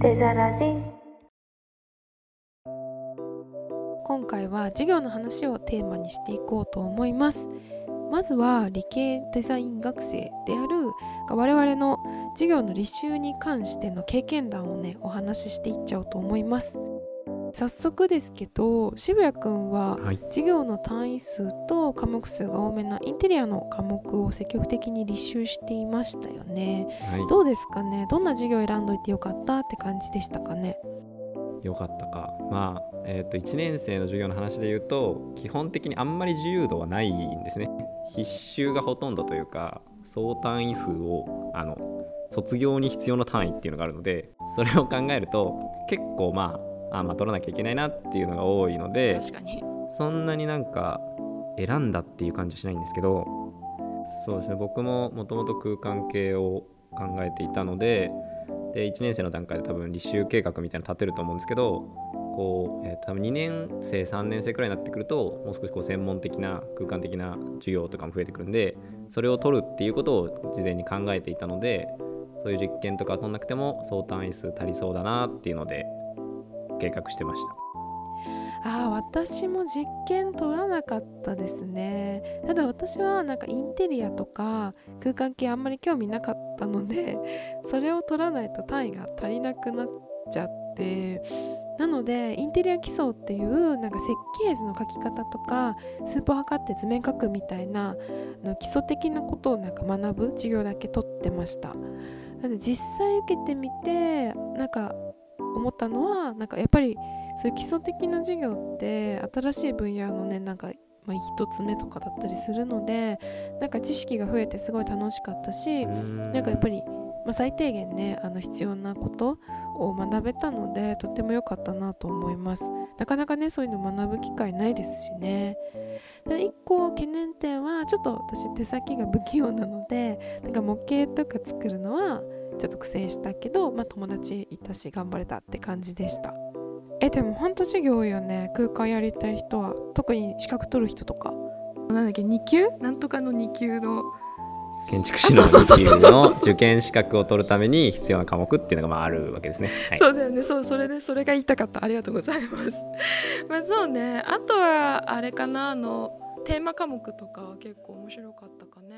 デザラジ。今回は授業の話をテーマにしていこうと思います。まずは理系デザイン学生である我々の授業の履修に関しての経験談をねお話ししていっちゃおうと思います。早速ですけど渋谷くんははい、授業の単位数と科目数が多めなインテリアの科目を積極的に履修していましたよね。はい、どうですかね？どんな授業を選んどいてよかったって感じでしたかね？よかったか。まあ、えっ、と、1年生の授業の話で言うと、基本的にあんまり自由度はないんですね。必修がほとんどというか、総単位数を、あの、卒業に必要な単位っていうのがあるので、それを考えると、結構まあ、あまあ、取らなきゃいけないなっていうのが多いので、確かに。そんなになんか選んだっていう感じはしないんですけどそうですね僕ももともと空間系を考えていたのでで1年生の段階で多分履修計画みたいなの立てると思うんですけどこう、えー多分2年生3年生くらいになってくるともう少しこう専門的な空間的な授業とかも増えてくるんでそれを取るっていうことを事前に考えていたのでそういう実験とかは取んなくても総単位数足りそうだなっていうので計画してました。ああ私も実験取らなかったですねただ私はなんかインテリアとか空間系あんまり興味なかったのでそれを取らないと単位が足りなくなっちゃってなのでインテリア基礎っていうなんか設計図の書き方とかスーパー測って図面書くみたいなあの基礎的なことをなんか学ぶ授業だけ取ってましたなので実際受けてみてなんか思ったのはなんかやっぱりそういう基礎的な授業って新しい分野のねなんか、まあ、つ目とかだったりするのでなんか知識が増えてすごい楽しかったしなんかやっぱり、まあ、最低限ねあの必要なことを学べたのでとっても良かったなと思います。なかなかねそういうの学ぶ機会ないですしね。で一個懸念点はちょっと私手先が不器用なのでなんか模型とか作るのはちょっと苦戦したけど、まあ、友達いたし頑張れたって感じでした。えでもほんと授業多いよね。空間やりたい人は特に資格取る人とか。なんだっけ2級？なんとかの2級の。建築士のあそうそうそうそう。そうの受験資格を取るために必要な科目っていうのがまああるわけですね。はい、そうだよね。そうそれでそれが言いたかった。ありがとうございます。まあそうね。あとはあれかなあのテーマ科目とかは結構面白かったかね